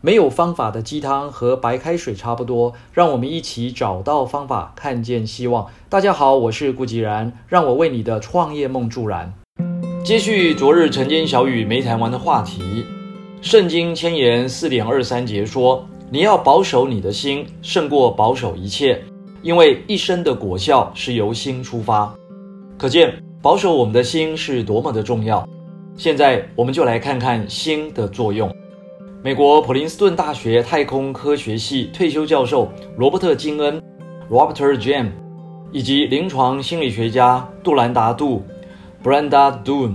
没有方法的鸡汤和白开水差不多，让我们一起找到方法，看见希望。大家好，我是顾吉然，让我为你的创业梦助燃。接续昨日晨间小雨没谈完的话题，圣经千言四点二三节说：“你要保守你的心，胜过保守一切，因为一生的果效是由心出发。”可见保守我们的心是多么的重要。现在我们就来看看心的作用。美国普林斯顿大学太空科学系退休教授罗伯特·金恩 （Robert Jam） 以及临床心理学家杜兰达·杜 （Brenda Doon）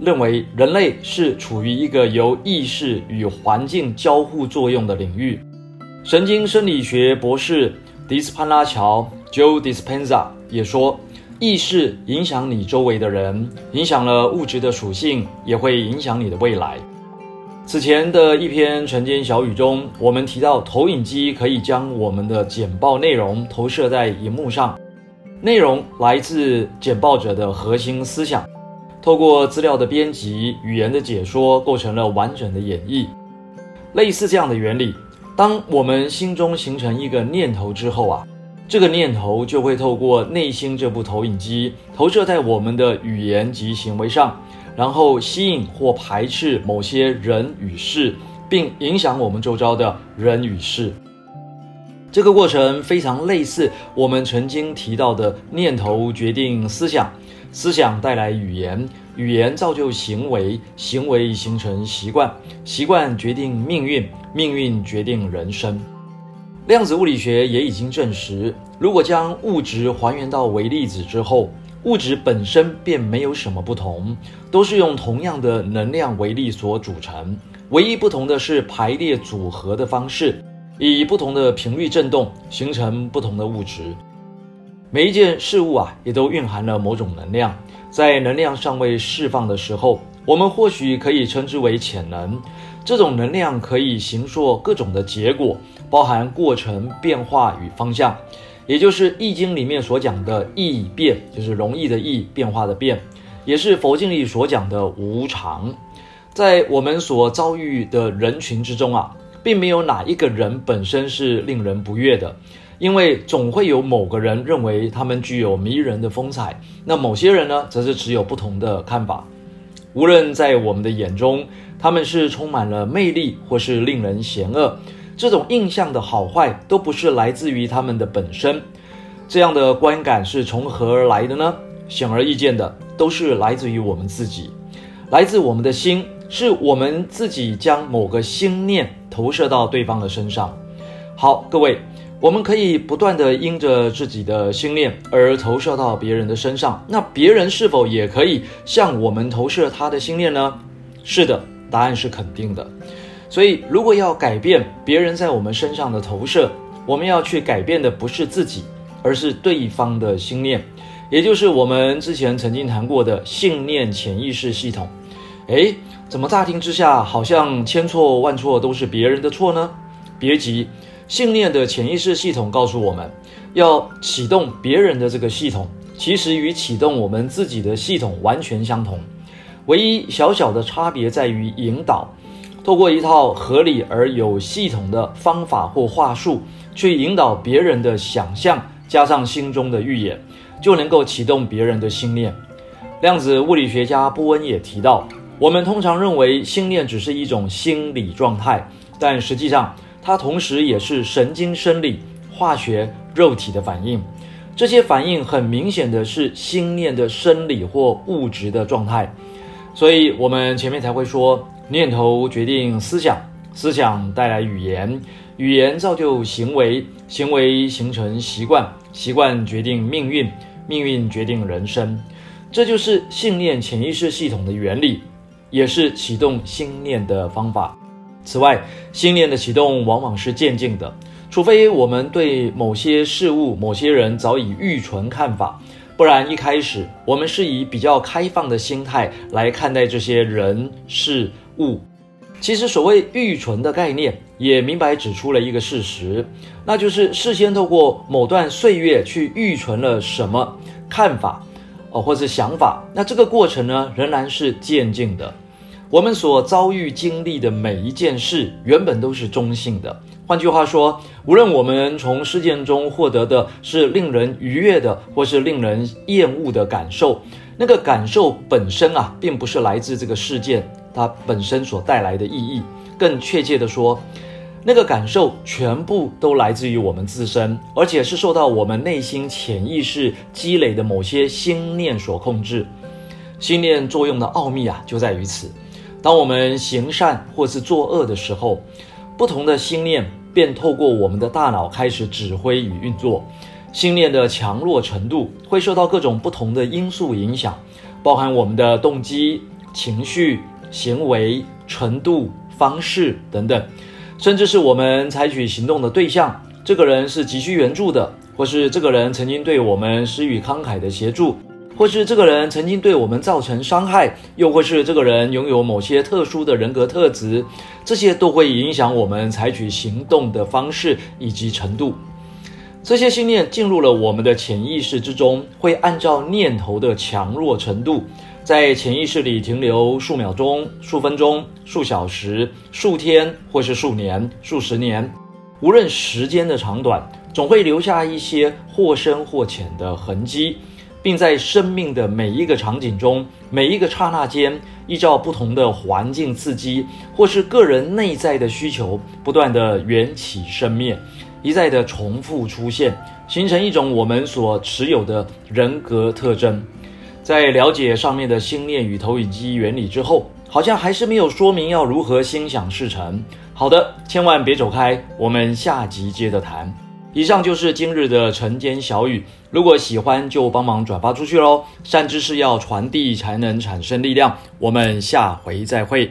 认为，人类是处于一个由意识与环境交互作用的领域。神经生理学博士迪斯潘拉乔 （Joe Dispenza） 也说，意识影响你周围的人，影响了物质的属性，也会影响你的未来。此前的一篇晨间小语中，我们提到投影机可以将我们的简报内容投射在荧幕上，内容来自简报者的核心思想，透过资料的编辑、语言的解说，构成了完整的演绎。类似这样的原理，当我们心中形成一个念头之后啊，这个念头就会透过内心这部投影机投射在我们的语言及行为上。然后吸引或排斥某些人与事，并影响我们周遭的人与事。这个过程非常类似我们曾经提到的念头决定思想，思想带来语言，语言造就行为，行为形成习惯，习惯决定命运，命运决定人生。量子物理学也已经证实，如果将物质还原到微粒子之后。物质本身便没有什么不同，都是用同样的能量为力所组成，唯一不同的是排列组合的方式，以不同的频率振动形成不同的物质。每一件事物啊，也都蕴含了某种能量，在能量尚未释放的时候，我们或许可以称之为潜能。这种能量可以形塑各种的结果，包含过程、变化与方向。也就是《易经》里面所讲的易变，就是容易的易，变化的变，也是佛经里所讲的无常。在我们所遭遇的人群之中啊，并没有哪一个人本身是令人不悦的，因为总会有某个人认为他们具有迷人的风采，那某些人呢，则是持有不同的看法。无论在我们的眼中，他们是充满了魅力，或是令人嫌恶。这种印象的好坏都不是来自于他们的本身，这样的观感是从何而来的呢？显而易见的，都是来自于我们自己，来自我们的心，是我们自己将某个心念投射到对方的身上。好，各位，我们可以不断的因着自己的心念而投射到别人的身上，那别人是否也可以向我们投射他的心念呢？是的，答案是肯定的。所以，如果要改变别人在我们身上的投射，我们要去改变的不是自己，而是对方的心念，也就是我们之前曾经谈过的信念潜意识系统。诶，怎么乍听之下好像千错万错都是别人的错呢？别急，信念的潜意识系统告诉我们，要启动别人的这个系统，其实与启动我们自己的系统完全相同，唯一小小的差别在于引导。透过一套合理而有系统的方法或话术，去引导别人的想象，加上心中的预演，就能够启动别人的心念。量子物理学家波恩也提到，我们通常认为心念只是一种心理状态，但实际上它同时也是神经生理、化学、肉体的反应。这些反应很明显的是心念的生理或物质的状态，所以我们前面才会说。念头决定思想，思想带来语言，语言造就行为，行为形成习惯，习惯决定命运，命运决定人生。这就是信念潜意识系统的原理，也是启动心念的方法。此外，心念的启动往往是渐进的，除非我们对某些事物、某些人早已预存看法。不然，一开始我们是以比较开放的心态来看待这些人事物。其实，所谓预存的概念，也明白指出了一个事实，那就是事先透过某段岁月去预存了什么看法，哦，或是想法。那这个过程呢，仍然是渐进的。我们所遭遇经历的每一件事，原本都是中性的。换句话说，无论我们从事件中获得的是令人愉悦的，或是令人厌恶的感受，那个感受本身啊，并不是来自这个事件它本身所带来的意义。更确切的说，那个感受全部都来自于我们自身，而且是受到我们内心潜意识积累的某些心念所控制。心念作用的奥秘啊，就在于此。当我们行善或是作恶的时候，不同的心念便透过我们的大脑开始指挥与运作。信念的强弱程度会受到各种不同的因素影响，包含我们的动机、情绪、行为程度、方式等等。甚至是我们采取行动的对象，这个人是急需援助的，或是这个人曾经对我们施予慷慨的协助，或是这个人曾经对我们造成伤害，又或是这个人拥有某些特殊的人格特质，这些都会影响我们采取行动的方式以及程度。这些信念进入了我们的潜意识之中，会按照念头的强弱程度。在潜意识里停留数秒钟、数分钟、数小时、数天，或是数年、数十年，无论时间的长短，总会留下一些或深或浅的痕迹，并在生命的每一个场景中、每一个刹那间，依照不同的环境刺激，或是个人内在的需求，不断的缘起生灭，一再的重复出现，形成一种我们所持有的人格特征。在了解上面的心念与投影机原理之后，好像还是没有说明要如何心想事成。好的，千万别走开，我们下集接着谈。以上就是今日的晨间小语，如果喜欢就帮忙转发出去喽。善知识要传递才能产生力量，我们下回再会。